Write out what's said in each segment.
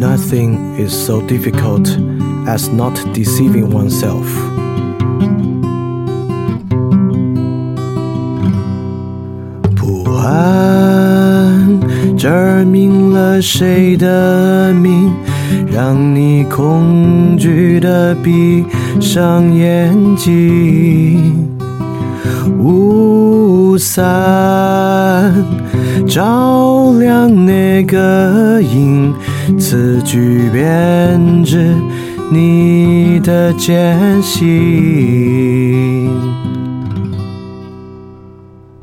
Nothing is so difficult as not deceiving oneself. 不安，这儿明了谁的名？让你恐惧的闭上眼睛。雾伞照亮那个影， 词句编织你的艰辛。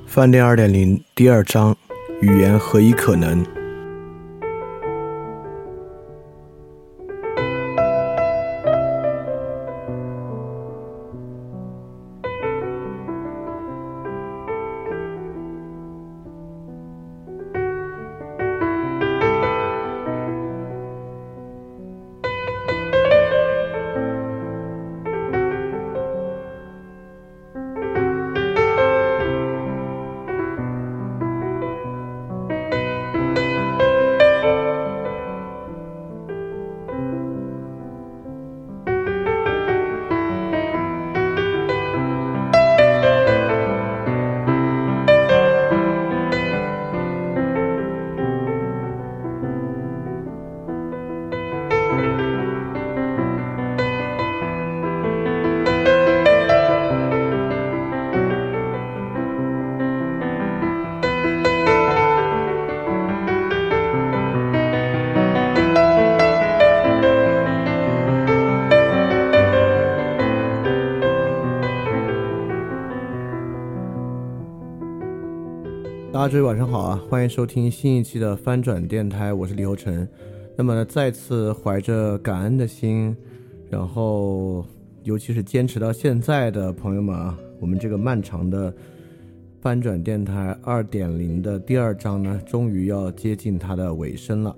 饭店二点零第二章：语言何以可能？各位晚上好啊，欢迎收听新一期的翻转电台，我是李厚成。那么再次怀着感恩的心，然后尤其是坚持到现在的朋友们啊，我们这个漫长的翻转电台二点零的第二章呢，终于要接近它的尾声了。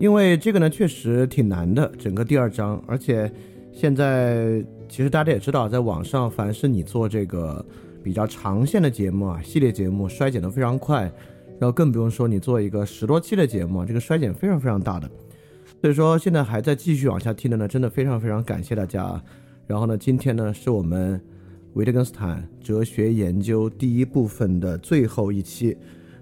因为这个呢，确实挺难的，整个第二章，而且现在其实大家也知道，在网上凡是你做这个。比较长线的节目啊，系列节目衰减的非常快，然后更不用说你做一个十多期的节目，这个衰减非常非常大的。所以说现在还在继续往下听的呢，真的非常非常感谢大家。然后呢，今天呢是我们维特根斯坦哲学研究第一部分的最后一期，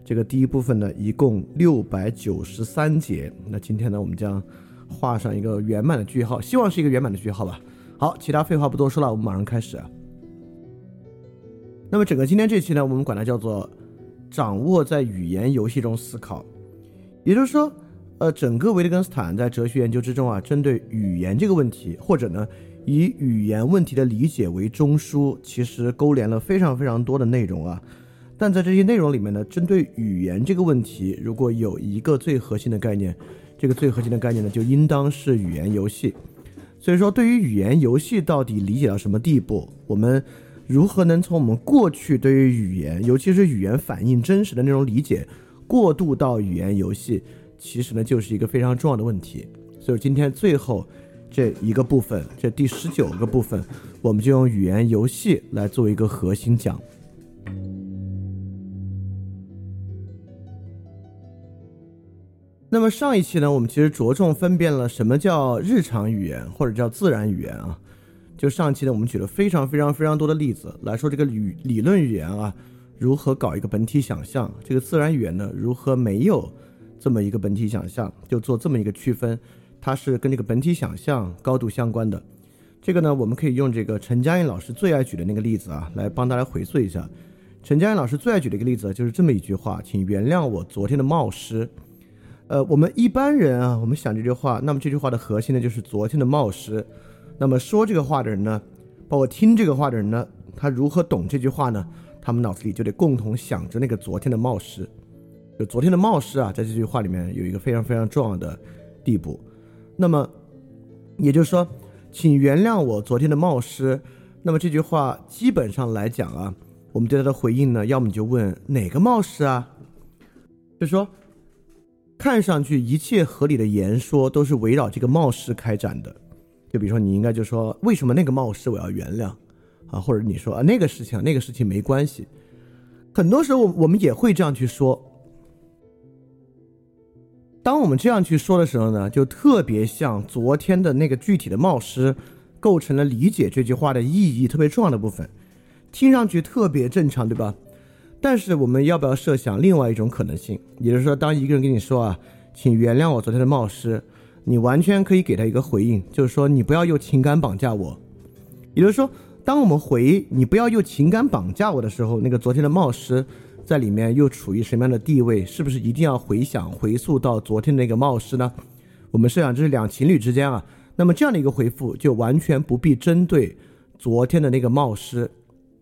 这个第一部分呢一共六百九十三节。那今天呢，我们将画上一个圆满的句号，希望是一个圆满的句号吧。好，其他废话不多说了，我们马上开始。那么整个今天这期呢，我们管它叫做掌握在语言游戏中思考，也就是说，呃，整个维特根斯坦在哲学研究之中啊，针对语言这个问题，或者呢以语言问题的理解为中枢，其实勾连了非常非常多的内容啊。但在这些内容里面呢，针对语言这个问题，如果有一个最核心的概念，这个最核心的概念呢，就应当是语言游戏。所以说，对于语言游戏到底理解到什么地步，我们。如何能从我们过去对于语言，尤其是语言反映真实的那种理解，过渡到语言游戏，其实呢就是一个非常重要的问题。所以今天最后这一个部分，这第十九个部分，我们就用语言游戏来做一个核心讲。那么上一期呢，我们其实着重分辨了什么叫日常语言，或者叫自然语言啊。就上期呢，我们举了非常非常非常多的例子来说这个语理论语言啊，如何搞一个本体想象？这个自然语言呢，如何没有这么一个本体想象？就做这么一个区分，它是跟这个本体想象高度相关的。这个呢，我们可以用这个陈嘉映老师最爱举的那个例子啊，来帮大家回溯一下。陈嘉映老师最爱举的一个例子就是这么一句话：“请原谅我昨天的冒失。”呃，我们一般人啊，我们想这句话，那么这句话的核心呢，就是昨天的冒失。那么说这个话的人呢，包括听这个话的人呢，他如何懂这句话呢？他们脑子里就得共同想着那个昨天的冒失，就昨天的冒失啊，在这句话里面有一个非常非常重要的地步。那么也就是说，请原谅我昨天的冒失。那么这句话基本上来讲啊，我们对他的回应呢，要么就问哪个冒失啊？就说看上去一切合理的言说都是围绕这个冒失开展的。就比如说，你应该就说为什么那个冒失我要原谅啊？或者你说啊那个事情那个事情没关系。很多时候我们也会这样去说。当我们这样去说的时候呢，就特别像昨天的那个具体的冒失，构成了理解这句话的意义特别重要的部分，听上去特别正常，对吧？但是我们要不要设想另外一种可能性？也就是说，当一个人跟你说啊，请原谅我昨天的冒失，你完全可以给他一个回应，就是说你不要用情感绑架我。也就是说，当我们回你不要用情感绑架我的时候，那个昨天的冒失。在里面又处于什么样的地位？是不是一定要回想、回溯到昨天那个冒失呢？我们设想这是两情侣之间啊，那么这样的一个回复就完全不必针对昨天的那个冒失，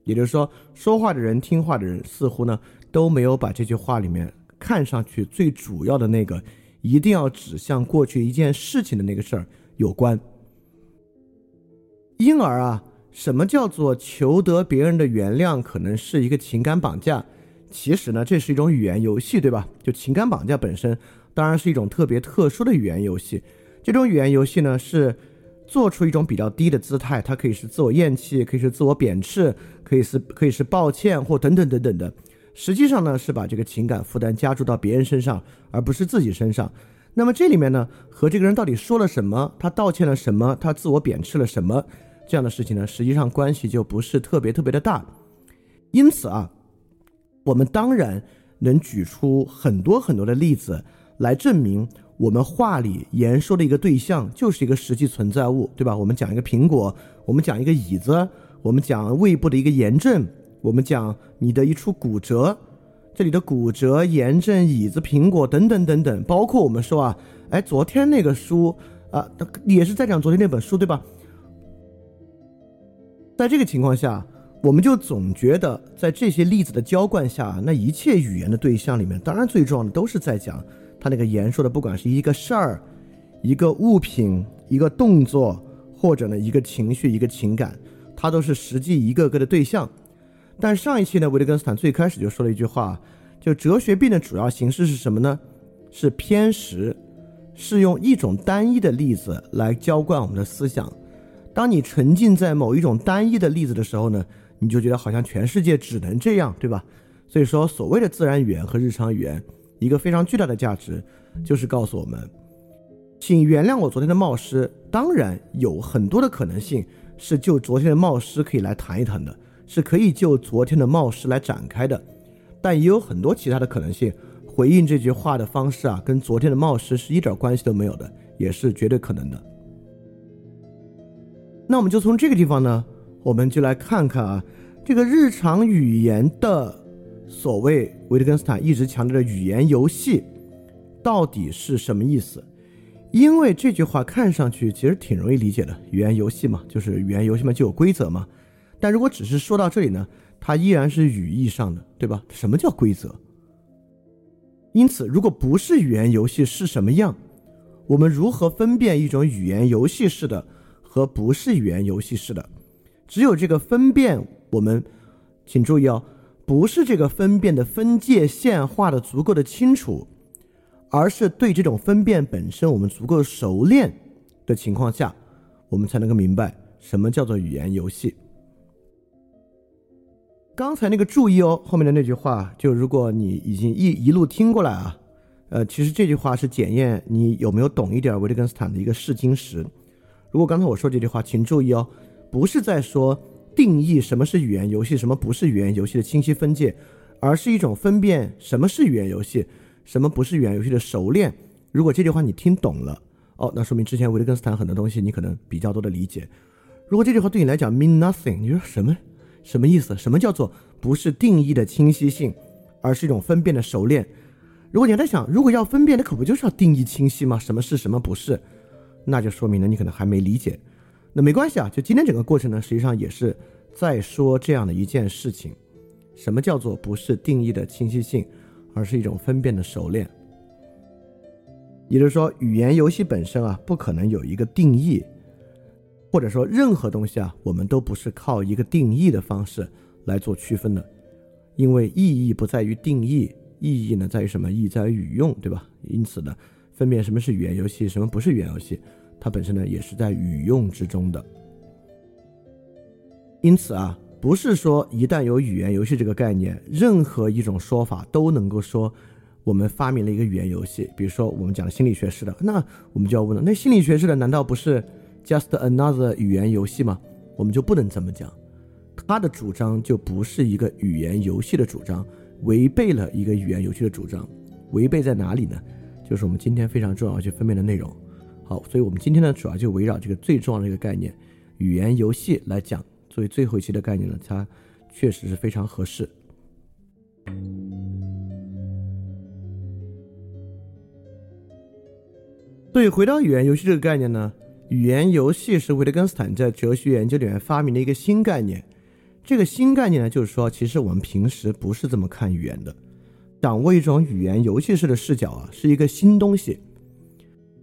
也就是说，说话的人、听话的人似乎呢都没有把这句话里面看上去最主要的那个一定要指向过去一件事情的那个事儿有关。因而啊，什么叫做求得别人的原谅，可能是一个情感绑架？其实呢，这是一种语言游戏，对吧？就情感绑架本身，当然是一种特别特殊的语言游戏。这种语言游戏呢，是做出一种比较低的姿态，它可以是自我厌弃，可以是自我贬斥，可以是可以是抱歉或等等等等的。实际上呢，是把这个情感负担加注到别人身上，而不是自己身上。那么这里面呢，和这个人到底说了什么，他道歉了什么，他自我贬斥了什么，这样的事情呢，实际上关系就不是特别特别的大。因此啊。我们当然能举出很多很多的例子来证明，我们话里言说的一个对象就是一个实际存在物，对吧？我们讲一个苹果，我们讲一个椅子，我们讲胃部的一个炎症，我们讲你的一处骨折，这里的骨折、炎症、椅子、苹果等等等等，包括我们说啊，哎，昨天那个书啊，也是在讲昨天那本书，对吧？在这个情况下。我们就总觉得，在这些例子的浇灌下，那一切语言的对象里面，当然最重要的都是在讲他那个言说的，不管是一个事儿、一个物品、一个动作，或者呢一个情绪、一个情感，它都是实际一个个的对象。但上一期呢，维特根斯坦最开始就说了一句话，就哲学病的主要形式是什么呢？是偏食，是用一种单一的例子来浇灌我们的思想。当你沉浸在某一种单一的例子的时候呢？你就觉得好像全世界只能这样，对吧？所以说，所谓的自然语言和日常语言，一个非常巨大的价值，就是告诉我们，请原谅我昨天的冒失。当然，有很多的可能性是就昨天的冒失可以来谈一谈的，是可以就昨天的冒失来展开的。但也有很多其他的可能性，回应这句话的方式啊，跟昨天的冒失是一点关系都没有的，也是绝对可能的。那我们就从这个地方呢。我们就来看看啊，这个日常语言的所谓维特根斯坦一直强调的语言游戏，到底是什么意思？因为这句话看上去其实挺容易理解的，语言游戏嘛，就是语言游戏嘛就有规则嘛。但如果只是说到这里呢，它依然是语义上的，对吧？什么叫规则？因此，如果不是语言游戏是什么样？我们如何分辨一种语言游戏式的和不是语言游戏式的？只有这个分辨，我们请注意哦，不是这个分辨的分界线画的足够的清楚，而是对这种分辨本身我们足够熟练的情况下，我们才能够明白什么叫做语言游戏。刚才那个注意哦，后面的那句话，就如果你已经一一路听过来啊，呃，其实这句话是检验你有没有懂一点维特根斯坦的一个试金石。如果刚才我说这句话，请注意哦。不是在说定义什么是语言游戏，什么不是语言游戏的清晰分界，而是一种分辨什么是语言游戏，什么不是语言游戏的熟练。如果这句话你听懂了，哦，那说明之前维特根斯坦很多东西你可能比较多的理解。如果这句话对你来讲 mean nothing，你说什么什么意思？什么叫做不是定义的清晰性，而是一种分辨的熟练？如果你还在想，如果要分辨，那可不就是要定义清晰吗？什么是什么不是？那就说明了你可能还没理解。那没关系啊，就今天整个过程呢，实际上也是在说这样的一件事情：什么叫做不是定义的清晰性，而是一种分辨的熟练。也就是说，语言游戏本身啊，不可能有一个定义，或者说任何东西啊，我们都不是靠一个定义的方式来做区分的，因为意义不在于定义，意义呢在于什么？意义在于语用，对吧？因此呢，分辨什么是语言游戏，什么不是语言游戏。它本身呢也是在语用之中的，因此啊，不是说一旦有语言游戏这个概念，任何一种说法都能够说我们发明了一个语言游戏，比如说我们讲心理学式的，那我们就要问了，那心理学式的难道不是 just another 语言游戏吗？我们就不能这么讲，他的主张就不是一个语言游戏的主张，违背了一个语言游戏的主张，违背在哪里呢？就是我们今天非常重要去分辨的内容。好，所以我们今天呢，主要就围绕这个最重要的一个概念——语言游戏来讲。作为最后一期的概念呢，它确实是非常合适。对回到语言游戏这个概念呢，语言游戏是维特根斯坦在哲学研究里面发明的一个新概念。这个新概念呢，就是说，其实我们平时不是这么看语言的。掌握一种语言游戏式的视角啊，是一个新东西。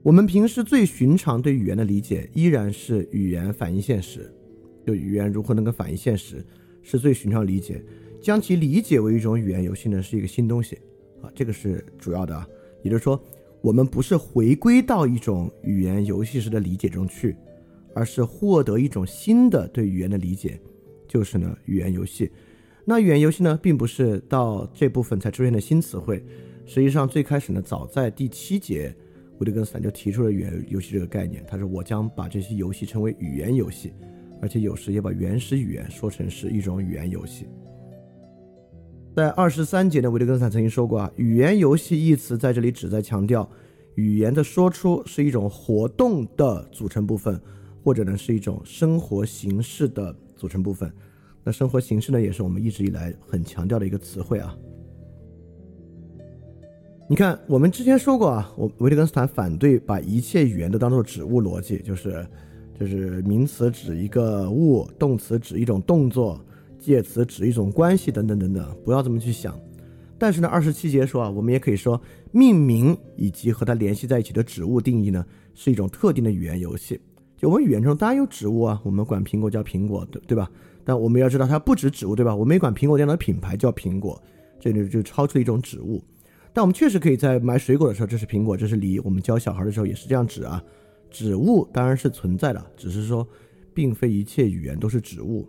我们平时最寻常对语言的理解，依然是语言反映现实。就语言如何能够反映现实，是最寻常理解。将其理解为一种语言游戏呢，是一个新东西啊，这个是主要的啊。也就是说。我们不是回归到一种语言游戏式的理解中去，而是获得一种新的对语言的理解，就是呢语言游戏。那语言游戏呢，并不是到这部分才出现的新词汇，实际上最开始呢，早在第七节，维特根斯坦就提出了语言游戏这个概念。他说：“我将把这些游戏称为语言游戏，而且有时也把原始语言说成是一种语言游戏。”在二十三节呢，维特根斯坦曾经说过啊，语言游戏一词在这里旨在强调，语言的说出是一种活动的组成部分，或者呢是一种生活形式的组成部分。那生活形式呢，也是我们一直以来很强调的一个词汇啊。你看，我们之前说过啊，我维特根斯坦反对把一切语言都当做指物逻辑，就是就是名词指一个物，动词指一种动作。介词指一种关系等等等等，不要这么去想。但是呢，二十七节说啊，我们也可以说命名以及和它联系在一起的指物定义呢，是一种特定的语言游戏。就我们语言中当然有指物啊，我们管苹果叫苹果，对对吧？但我们要知道它不止指物，对吧？我们也管苹果这样的品牌叫苹果，这里就超出了一种指物。但我们确实可以在买水果的时候，这是苹果，这是梨。我们教小孩的时候也是这样指啊。指物当然是存在的，只是说，并非一切语言都是指物。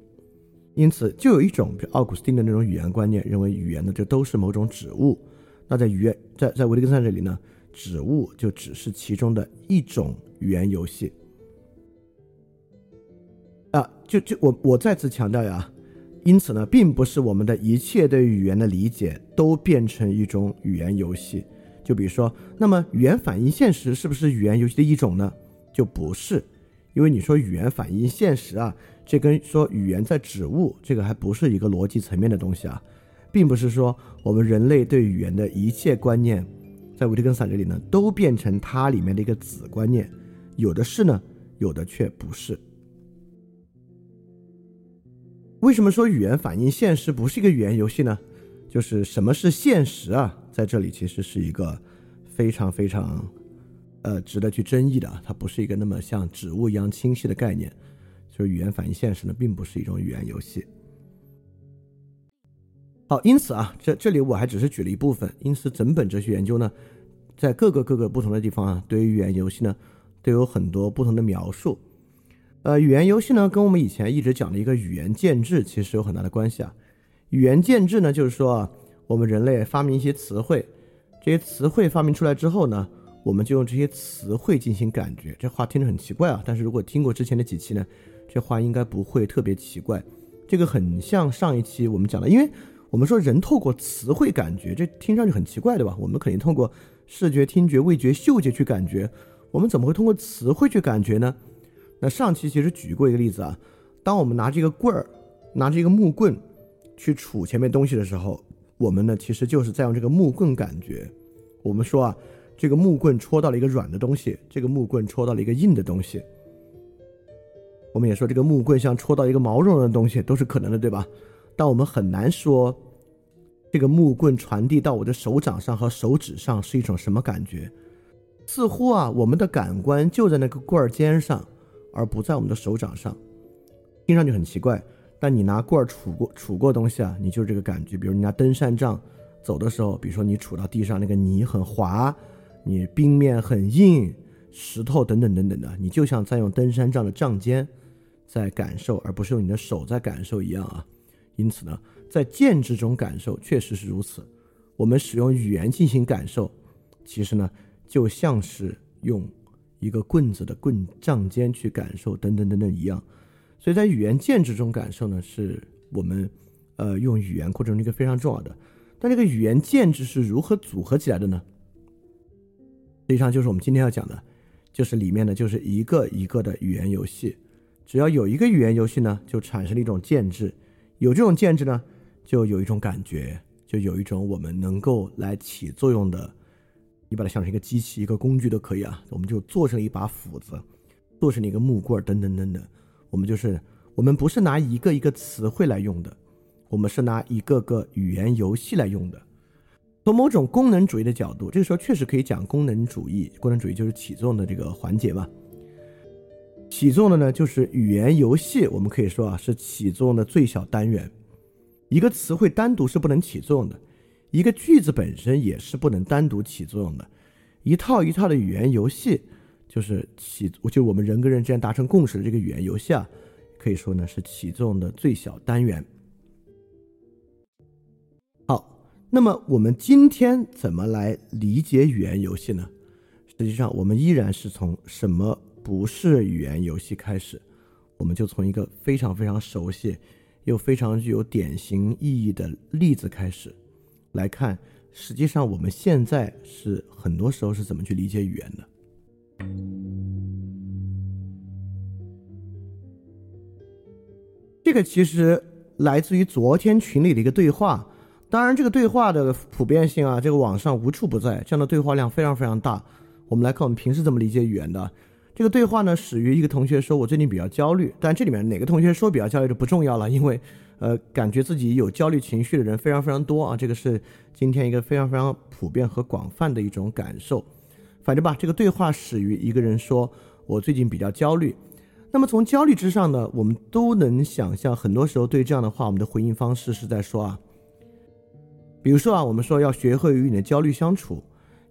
因此，就有一种奥古斯丁的那种语言观念，认为语言呢就都是某种指物。那在语言在在维特根斯坦这里呢，指物就只是其中的一种语言游戏。啊，就就我我再次强调呀，因此呢，并不是我们的一切对语言的理解都变成一种语言游戏。就比如说，那么语言反映现实是不是语言游戏的一种呢？就不是，因为你说语言反映现实啊。这跟说语言在指物，这个还不是一个逻辑层面的东西啊，并不是说我们人类对语言的一切观念，在维特根斯坦这里呢，都变成它里面的一个子观念，有的是呢，有的却不是。为什么说语言反映现实不是一个语言游戏呢？就是什么是现实啊，在这里其实是一个非常非常，呃，值得去争议的，它不是一个那么像指物一样清晰的概念。就是语言反映现实呢，并不是一种语言游戏。好，因此啊，这这里我还只是举了一部分。因此，整本哲学研究呢，在各个各个不同的地方啊，对于语言游戏呢，都有很多不同的描述。呃，语言游戏呢，跟我们以前一直讲的一个语言建制其实有很大的关系啊。语言建制呢，就是说啊，我们人类发明一些词汇，这些词汇发明出来之后呢，我们就用这些词汇进行感觉。这话听着很奇怪啊，但是如果听过之前的几期呢？这话应该不会特别奇怪，这个很像上一期我们讲的，因为我们说人透过词汇感觉，这听上去很奇怪，对吧？我们肯定通过视觉、听觉、味觉、嗅觉去感觉，我们怎么会通过词汇去感觉呢？那上期其实举过一个例子啊，当我们拿这个棍儿，拿着一个木棍去杵前面东西的时候，我们呢其实就是在用这个木棍感觉。我们说啊，这个木棍戳到了一个软的东西，这个木棍戳到了一个硬的东西。我们也说这个木棍像戳到一个毛茸茸的东西都是可能的，对吧？但我们很难说这个木棍传递到我的手掌上和手指上是一种什么感觉。似乎啊，我们的感官就在那个棍儿尖上，而不在我们的手掌上，听上去很奇怪。但你拿棍儿杵过杵过东西啊，你就是这个感觉。比如你拿登山杖走的时候，比如说你杵到地上那个泥很滑，你冰面很硬，石头等等等等的，你就像在用登山杖的杖尖。在感受，而不是用你的手在感受一样啊。因此呢，在建制中感受确实是如此。我们使用语言进行感受，其实呢，就像是用一个棍子的棍杖尖去感受，等等等等一样。所以在语言建制中感受呢，是我们呃用语言过程中一个非常重要的。但这个语言建制是如何组合起来的呢？实际上就是我们今天要讲的，就是里面呢就是一个一个的语言游戏。只要有一个语言游戏呢，就产生了一种建制。有这种建制呢，就有一种感觉，就有一种我们能够来起作用的。你把它想成一个机器、一个工具都可以啊。我们就做成一把斧子，做成一个木棍等等等等。我们就是，我们不是拿一个一个词汇来用的，我们是拿一个个语言游戏来用的。从某种功能主义的角度，这个时候确实可以讲功能主义。功能主义就是起作用的这个环节嘛。起作用的呢，就是语言游戏。我们可以说啊，是起作用的最小单元。一个词汇单独是不能起作用的，一个句子本身也是不能单独起作用的。一套一套的语言游戏。就是起，就我们人跟人之间达成共识的这个语言游戏啊，可以说呢是起作用的最小单元。好，那么我们今天怎么来理解语言游戏呢？实际上，我们依然是从什么不是语言游戏开始，我们就从一个非常非常熟悉又非常具有典型意义的例子开始来看。实际上，我们现在是很多时候是怎么去理解语言的？这个其实来自于昨天群里的一个对话，当然这个对话的普遍性啊，这个网上无处不在，这样的对话量非常非常大。我们来看我们平时怎么理解语言的。这个对话呢，始于一个同学说：“我最近比较焦虑。”但这里面哪个同学说比较焦虑就不重要了，因为呃，感觉自己有焦虑情绪的人非常非常多啊。这个是今天一个非常非常普遍和广泛的一种感受。反正吧，这个对话始于一个人说：“我最近比较焦虑。”那么从焦虑之上呢，我们都能想象，很多时候对这样的话，我们的回应方式是在说啊，比如说啊，我们说要学会与你的焦虑相处，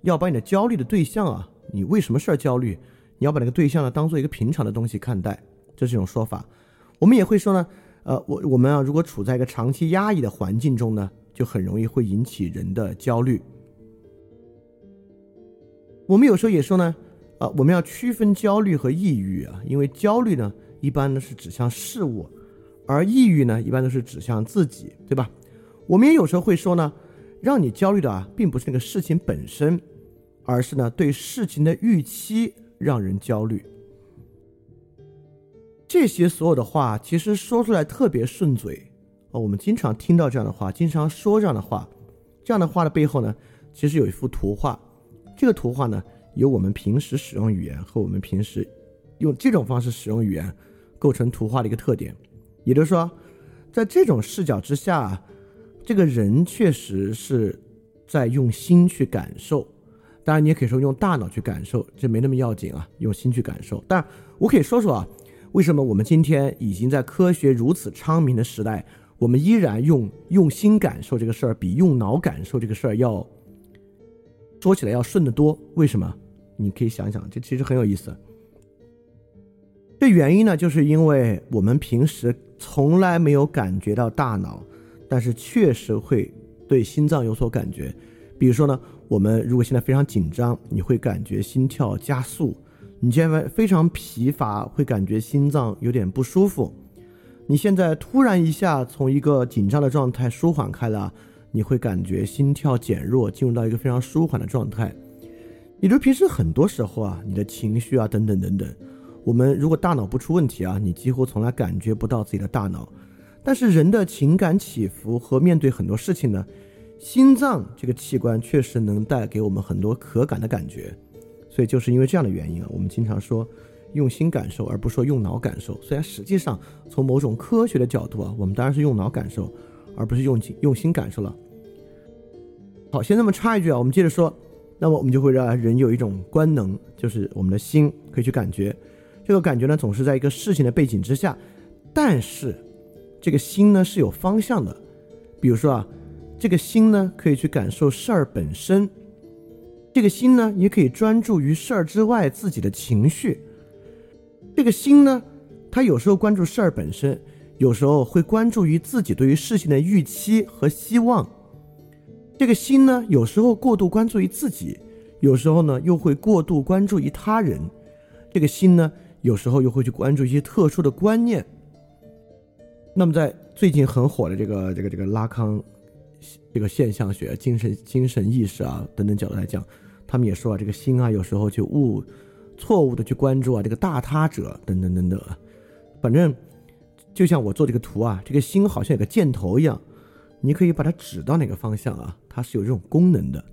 要把你的焦虑的对象啊，你为什么事儿焦虑，你要把那个对象呢当做一个平常的东西看待，这是一种说法。我们也会说呢，呃，我我们啊，如果处在一个长期压抑的环境中呢，就很容易会引起人的焦虑。我们有时候也说呢，啊，我们要区分焦虑和抑郁啊，因为焦虑呢，一般呢是指向事物，而抑郁呢，一般都是指向自己，对吧？我们也有时候会说呢，让你焦虑的啊，并不是那个事情本身，而是呢对事情的预期让人焦虑。这些所有的话，其实说出来特别顺嘴啊，我们经常听到这样的话，经常说这样的话，这样的话的背后呢，其实有一幅图画。这个图画呢，由我们平时使用语言和我们平时用这种方式使用语言构成图画的一个特点。也就是说，在这种视角之下，这个人确实是在用心去感受。当然，你也可以说用大脑去感受，这没那么要紧啊。用心去感受。但我可以说说啊，为什么我们今天已经在科学如此昌明的时代，我们依然用用心感受这个事儿比用脑感受这个事儿要。说起来要顺得多，为什么？你可以想想，这其实很有意思。这原因呢，就是因为我们平时从来没有感觉到大脑，但是确实会对心脏有所感觉。比如说呢，我们如果现在非常紧张，你会感觉心跳加速；你现在非常疲乏，会感觉心脏有点不舒服；你现在突然一下从一个紧张的状态舒缓开了。你会感觉心跳减弱，进入到一个非常舒缓的状态。也就平时很多时候啊，你的情绪啊等等等等，我们如果大脑不出问题啊，你几乎从来感觉不到自己的大脑。但是人的情感起伏和面对很多事情呢，心脏这个器官确实能带给我们很多可感的感觉。所以就是因为这样的原因啊，我们经常说用心感受，而不说用脑感受。虽然实际上从某种科学的角度啊，我们当然是用脑感受。而不是用用心感受了。好，先这么插一句啊，我们接着说。那么我们就会让人有一种官能，就是我们的心可以去感觉。这个感觉呢，总是在一个事情的背景之下，但是这个心呢是有方向的。比如说啊，这个心呢可以去感受事儿本身，这个心呢也可以专注于事儿之外自己的情绪。这个心呢，它有时候关注事儿本身。有时候会关注于自己对于事情的预期和希望，这个心呢，有时候过度关注于自己，有时候呢又会过度关注于他人。这个心呢，有时候又会去关注一些特殊的观念。那么在最近很火的这个这个这个拉康这个现象学、精神精神意识啊等等角度来讲，他们也说啊，这个心啊有时候就误错误的去关注啊这个大他者等等等等啊。反正就像我做这个图啊，这个心好像有个箭头一样，你可以把它指到哪个方向啊，它是有这种功能的。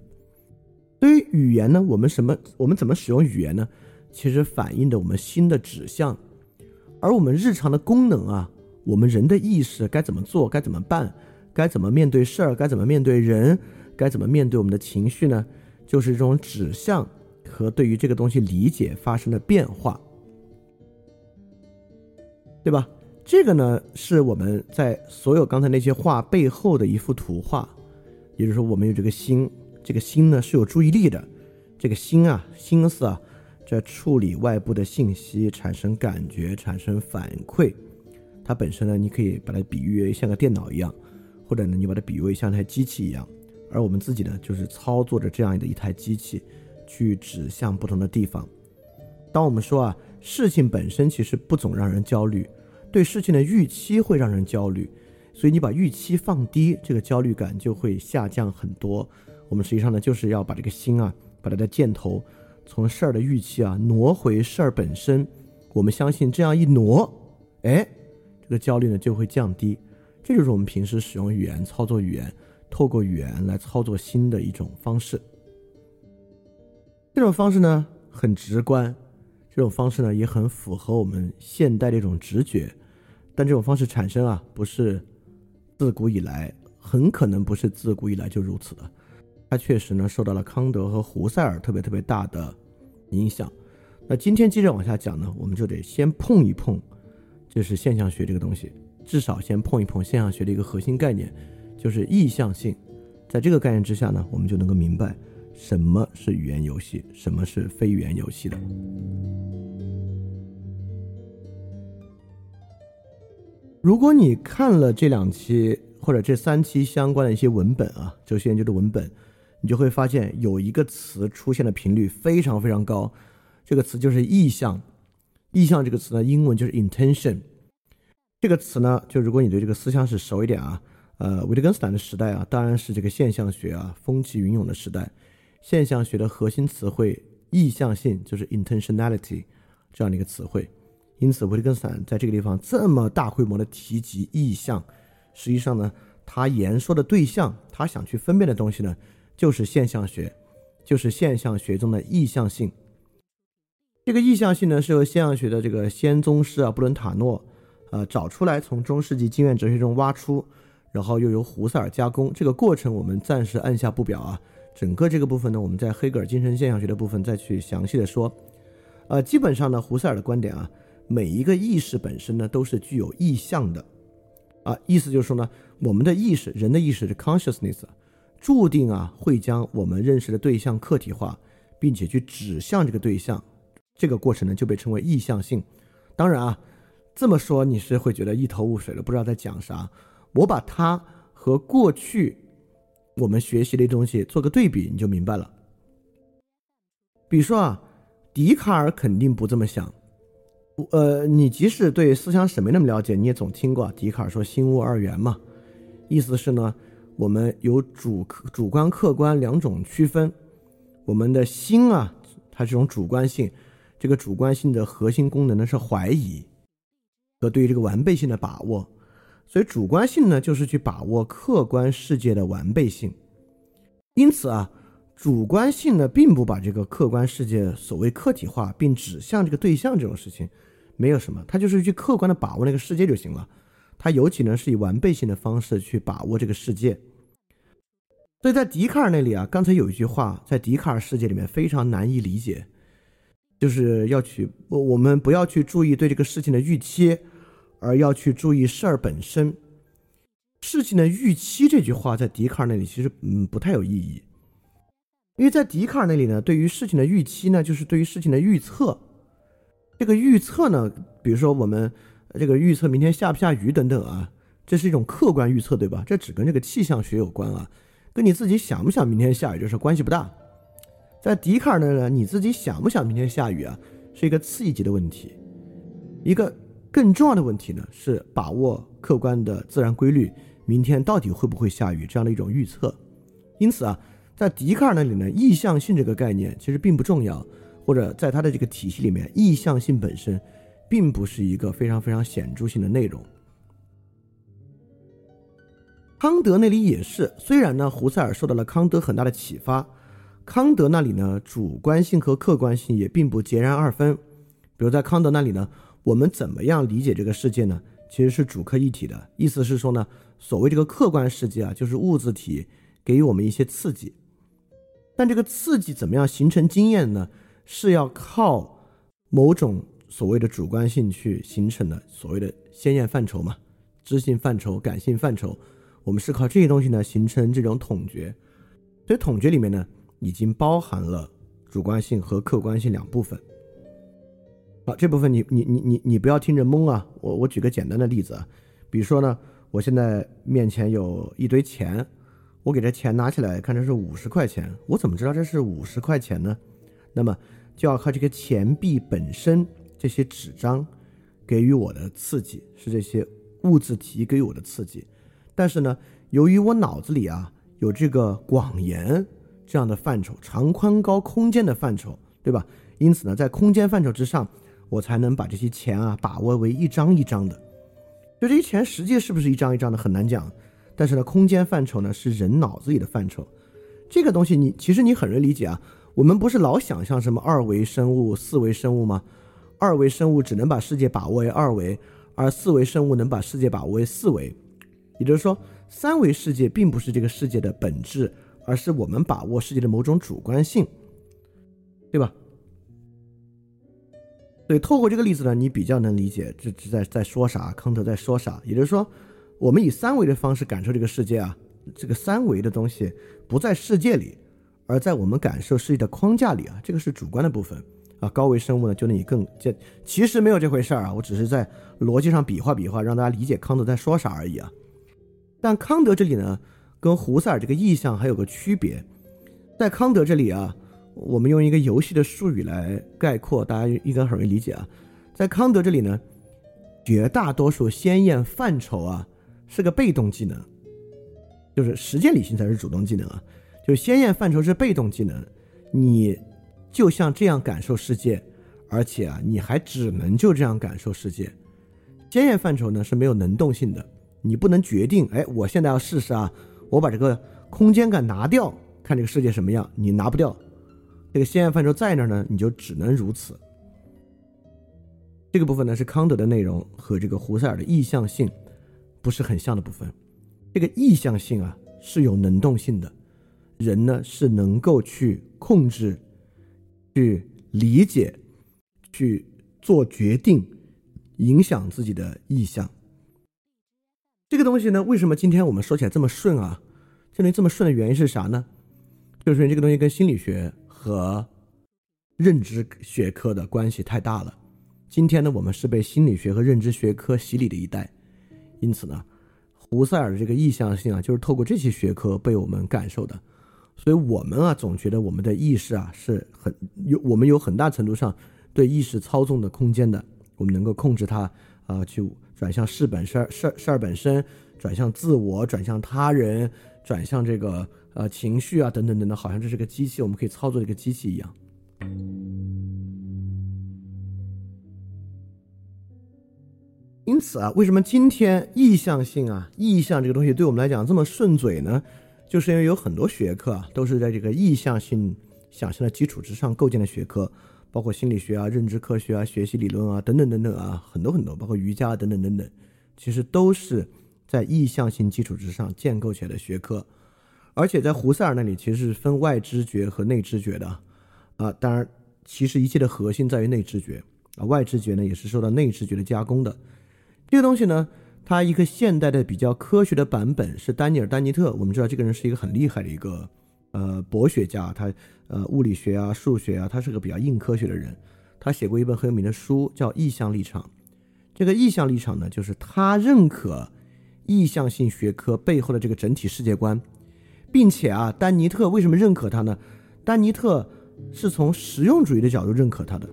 对于语言呢，我们什么我们怎么使用语言呢？其实反映的我们心的指向，而我们日常的功能啊，我们人的意识该怎么做，该怎么办，该怎么面对事儿，该怎么面对人，该怎么面对我们的情绪呢？就是这种指向和对于这个东西理解发生的变化，对吧？这个呢，是我们在所有刚才那些话背后的一幅图画，也就是说，我们有这个心，这个心呢是有注意力的，这个心啊，心思啊。在处理外部的信息，产生感觉，产生反馈。它本身呢，你可以把它比喻像个电脑一样，或者呢，你把它比喻为像一台机器一样。而我们自己呢，就是操作着这样的一台机器，去指向不同的地方。当我们说啊，事情本身其实不总让人焦虑，对事情的预期会让人焦虑。所以你把预期放低，这个焦虑感就会下降很多。我们实际上呢，就是要把这个心啊，把它的箭头。从事儿的预期啊挪回事儿本身，我们相信这样一挪，哎，这个焦虑呢就会降低。这就是我们平时使用语言、操作语言，透过语言来操作心的一种方式。这种方式呢很直观，这种方式呢也很符合我们现代的一种直觉。但这种方式产生啊，不是自古以来，很可能不是自古以来就如此的。它确实呢受到了康德和胡塞尔特别特别大的影响。那今天接着往下讲呢，我们就得先碰一碰，就是现象学这个东西，至少先碰一碰现象学的一个核心概念，就是意向性。在这个概念之下呢，我们就能够明白什么是语言游戏，什么是非语言游戏的。如果你看了这两期或者这三期相关的一些文本啊，这些研究的文本。你就会发现有一个词出现的频率非常非常高，这个词就是意向。意向这个词呢，英文就是 intention。这个词呢，就如果你对这个思想史熟一点啊，呃，维特根斯坦的时代啊，当然是这个现象学啊风起云涌的时代。现象学的核心词汇意向性就是 intentionality 这样的一个词汇。因此，维特根斯坦在这个地方这么大规模的提及意向，实际上呢，他言说的对象，他想去分辨的东西呢。就是现象学，就是现象学中的意向性。这个意向性呢，是由现象学的这个先宗师啊布伦塔诺，呃找出来，从中世纪经验哲学中挖出，然后又由胡塞尔加工。这个过程我们暂时按下不表啊。整个这个部分呢，我们在黑格尔精神现象学的部分再去详细的说。呃，基本上呢，胡塞尔的观点啊，每一个意识本身呢都是具有意向的，啊，意思就是说呢，我们的意识，人的意识是 consciousness。注定啊会将我们认识的对象客体化，并且去指向这个对象，这个过程呢就被称为意向性。当然啊，这么说你是会觉得一头雾水的，不知道在讲啥。我把它和过去我们学习的东西做个对比，你就明白了。比如说啊，笛卡尔肯定不这么想。呃，你即使对思想史没那么了解，你也总听过笛卡尔说“心物二元”嘛，意思是呢。我们有主客、主观、客观两种区分。我们的心啊，它这种主观性，这个主观性的核心功能呢是怀疑对于这个完备性的把握。所以主观性呢，就是去把握客观世界的完备性。因此啊，主观性呢，并不把这个客观世界所谓客体化，并指向这个对象这种事情，没有什么，它就是去客观的把握那个世界就行了。他尤其呢是以完备性的方式去把握这个世界，所以在笛卡尔那里啊，刚才有一句话在笛卡尔世界里面非常难以理解，就是要去我我们不要去注意对这个事情的预期，而要去注意事儿本身。事情的预期这句话在笛卡尔那里其实嗯不太有意义，因为在笛卡尔那里呢，对于事情的预期呢，就是对于事情的预测。这个预测呢，比如说我们。这个预测明天下不下雨等等啊，这是一种客观预测，对吧？这只跟这个气象学有关啊。跟你自己想不想明天下雨这事关系不大。在笛卡尔那呢，你自己想不想明天下雨啊，是一个次一级的问题。一个更重要的问题呢，是把握客观的自然规律，明天到底会不会下雨这样的一种预测。因此啊，在笛卡尔那里呢，意向性这个概念其实并不重要，或者在他的这个体系里面，意向性本身并不是一个非常非常显著性的内容。康德那里也是，虽然呢，胡塞尔受到了康德很大的启发，康德那里呢，主观性和客观性也并不截然二分。比如在康德那里呢，我们怎么样理解这个世界呢？其实是主客一体的，意思是说呢，所谓这个客观世界啊，就是物质体。给予我们一些刺激，但这个刺激怎么样形成经验呢？是要靠某种所谓的主观性去形成的，所谓的先验范畴嘛，知性范畴、感性范畴，我们是靠这些东西呢形成这种统觉。所以统觉里面呢，已经包含了主观性和客观性两部分。好，这部分你你你你你不要听着懵啊！我我举个简单的例子啊，比如说呢，我现在面前有一堆钱。我给这钱拿起来看，这是五十块钱，我怎么知道这是五十块钱呢？那么就要靠这个钱币本身这些纸张给予我的刺激，是这些物质体给予我的刺激。但是呢，由于我脑子里啊有这个广延这样的范畴，长宽高空间的范畴，对吧？因此呢，在空间范畴之上，我才能把这些钱啊把握为一张一张的。就这些钱实际是不是一张一张的，很难讲。但是呢，空间范畴呢是人脑子里的范畴，这个东西你其实你很容易理解啊。我们不是老想象什么二维生物、四维生物吗？二维生物只能把世界把握为二维，而四维生物能把世界把握为四维。也就是说，三维世界并不是这个世界的本质，而是我们把握世界的某种主观性，对吧？对透过这个例子呢，你比较能理解这这在在说啥，康德在说啥。也就是说。我们以三维的方式感受这个世界啊，这个三维的东西不在世界里，而在我们感受世界的框架里啊，这个是主观的部分啊。高维生物呢就能以更这其实没有这回事儿啊，我只是在逻辑上比划比划，让大家理解康德在说啥而已啊。但康德这里呢，跟胡塞尔这个意象还有个区别，在康德这里啊，我们用一个游戏的术语来概括，大家应该很容易理解啊。在康德这里呢，绝大多数先验范畴啊。是个被动技能，就是实践理性才是主动技能啊。就先验范畴是被动技能，你就像这样感受世界，而且啊，你还只能就这样感受世界。先验范畴呢是没有能动性的，你不能决定，哎，我现在要试试啊，我把这个空间感拿掉，看这个世界什么样，你拿不掉。这个先验范畴在那儿呢，你就只能如此。这个部分呢是康德的内容和这个胡塞尔的意向性。不是很像的部分，这个意向性啊是有能动性的，人呢是能够去控制、去理解、去做决定、影响自己的意向。这个东西呢，为什么今天我们说起来这么顺啊？这里这么顺的原因是啥呢？就是因为这个东西跟心理学和认知学科的关系太大了。今天呢，我们是被心理学和认知学科洗礼的一代。因此呢，胡塞尔的这个意向性啊，就是透过这些学科被我们感受的。所以，我们啊，总觉得我们的意识啊是很有，我们有很大程度上对意识操纵的空间的。我们能够控制它啊，去转向事本事儿事儿事儿本身，转向自我，转向他人，转向这个呃情绪啊等等等等，好像这是个机器，我们可以操作这个机器一样。因此啊，为什么今天意向性啊、意向这个东西对我们来讲这么顺嘴呢？就是因为有很多学科啊，都是在这个意向性想象的基础之上构建的学科，包括心理学啊、认知科学啊、学习理论啊等等等等啊，很多很多，包括瑜伽等等等等，其实都是在意向性基础之上建构起来的学科。而且在胡塞尔那里，其实是分外知觉和内知觉的啊。当然，其实一切的核心在于内知觉啊，外知觉呢也是受到内知觉的加工的。这个东西呢，它一个现代的比较科学的版本是丹尼尔·丹尼特。我们知道这个人是一个很厉害的一个呃博学家，他呃物理学啊、数学啊，他是个比较硬科学的人。他写过一本很有名的书，叫《意向立场》。这个意向立场呢，就是他认可意向性学科背后的这个整体世界观，并且啊，丹尼特为什么认可他呢？丹尼特是从实用主义的角度认可他的。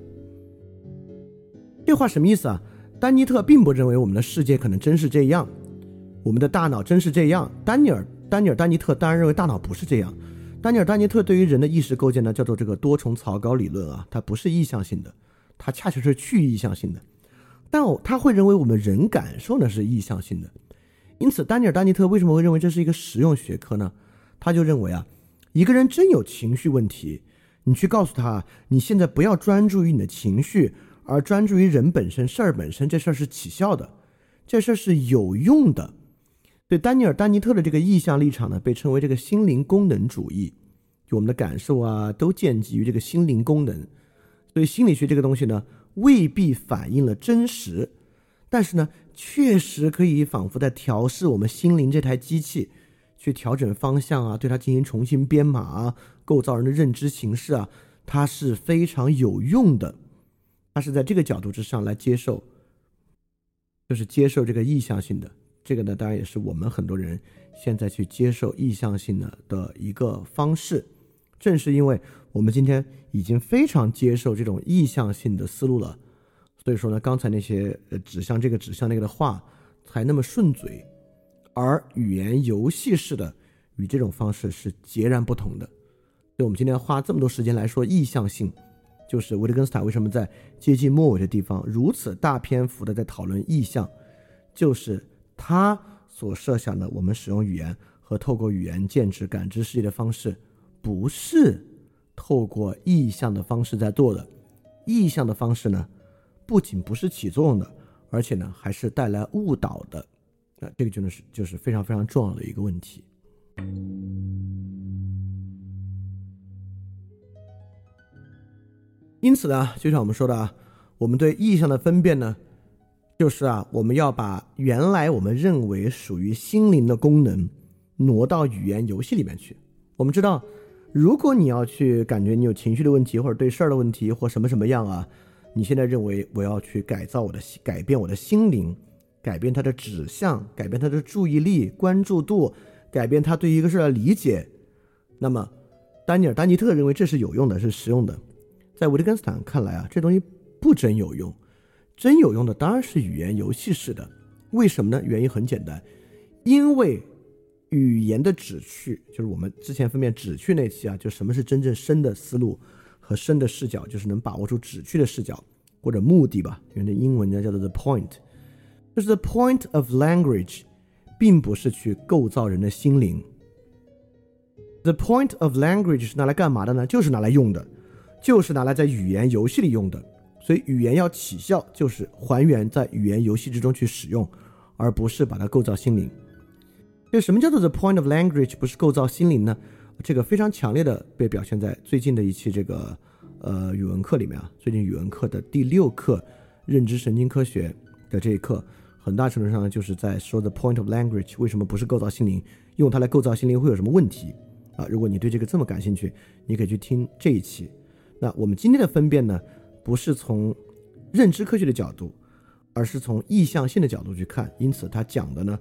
这话什么意思啊？丹尼特并不认为我们的世界可能真是这样，我们的大脑真是这样。丹尼尔、丹尼尔、丹尼特当然认为大脑不是这样。丹尼尔·丹尼特对于人的意识构建呢，叫做这个多重草稿理论啊，它不是意向性的，它恰恰是去意向性的。但我他会认为我们人感受呢是意向性的。因此，丹尼尔·丹尼特为什么会认为这是一个实用学科呢？他就认为啊，一个人真有情绪问题，你去告诉他，你现在不要专注于你的情绪，而专注于人本身、事儿本身，这事儿是起效的，这事儿是有用的。对丹尼尔·丹尼特的这个意向立场呢，被称为这个心灵功能主义，就我们的感受啊，都建基于这个心灵功能。所以心理学这个东西呢，未必反映了真实，但是呢，确实可以仿佛在调试我们心灵这台机器，去调整方向啊，对它进行重新编码啊，构造人的认知形式啊，它是非常有用的。它是在这个角度之上来接受，就是接受这个意向性的。这个呢，当然也是我们很多人现在去接受意向性的的一个方式。正是因为我们今天已经非常接受这种意向性的思路了，所以说呢，刚才那些指向这个指向那个的话才那么顺嘴。而语言游戏式的与这种方式是截然不同的。所以我们今天花这么多时间来说意向性，就是维特根斯坦为什么在接近末尾的地方如此大篇幅的在讨论意向，就是。他所设想的，我们使用语言和透过语言建制感知世界的方式，不是透过意象的方式在做的。意象的方式呢，不仅不是起作用的，而且呢，还是带来误导的。那这个就是就是非常非常重要的一个问题。因此呢，就像我们说的啊，我们对意象的分辨呢。就是啊，我们要把原来我们认为属于心灵的功能挪到语言游戏里面去。我们知道，如果你要去感觉你有情绪的问题，或者对事儿的问题，或什么什么样啊，你现在认为我要去改造我的、改变我的心灵，改变它的指向，改变它的注意力、关注度，改变他对一个事的理解，那么丹尼尔·丹尼特认为这是有用的，是实用的。在维特根斯坦看来啊，这东西不真有用。真有用的当然是语言游戏式的，为什么呢？原因很简单，因为语言的旨趣，就是我们之前分辨旨趣那期啊，就什么是真正深的思路和深的视角，就是能把握住旨趣的视角或者目的吧。因为那英文呢叫做 the point，就是 the point of language，并不是去构造人的心灵。the point of language 是拿来干嘛的呢？就是拿来用的，就是拿来在语言游戏里用的。所以语言要起效，就是还原在语言游戏之中去使用，而不是把它构造心灵。就什么叫做 the point of language 不是构造心灵呢？这个非常强烈的被表现在最近的一期这个呃语文课里面啊。最近语文课的第六课认知神经科学的这一课，很大程度上呢就是在说 the point of language 为什么不是构造心灵，用它来构造心灵会有什么问题啊？如果你对这个这么感兴趣，你可以去听这一期。那我们今天的分辨呢？不是从认知科学的角度，而是从意向性的角度去看。因此，他讲的呢，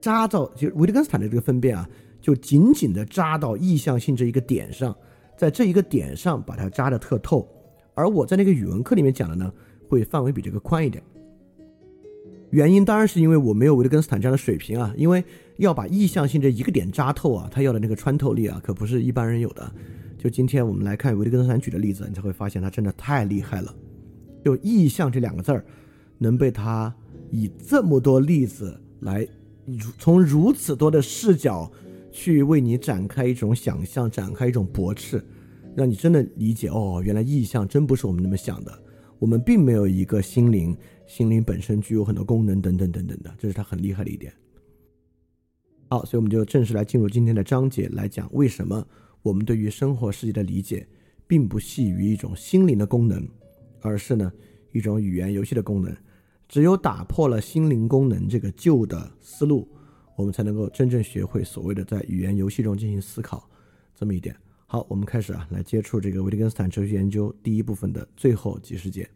扎到就维特根斯坦的这个分辨啊，就紧紧的扎到意向性这一个点上，在这一个点上把它扎的特透。而我在那个语文课里面讲的呢，会范围比这个宽一点。原因当然是因为我没有维特根斯坦这样的水平啊，因为要把意向性这一个点扎透啊，他要的那个穿透力啊，可不是一般人有的。就今天我们来看维特根斯坦举的例子，你才会发现他真的太厉害了。就意向这两个字儿，能被他以这么多例子来如，从如此多的视角去为你展开一种想象，展开一种驳斥，让你真的理解哦，原来意向真不是我们那么想的。我们并没有一个心灵，心灵本身具有很多功能等等等等的，这是他很厉害的一点。好，所以我们就正式来进入今天的章节来讲为什么。我们对于生活世界的理解，并不系于一种心灵的功能，而是呢一种语言游戏的功能。只有打破了心灵功能这个旧的思路，我们才能够真正学会所谓的在语言游戏中进行思考这么一点。好，我们开始啊，来接触这个维特根斯坦哲学研究第一部分的最后几十节。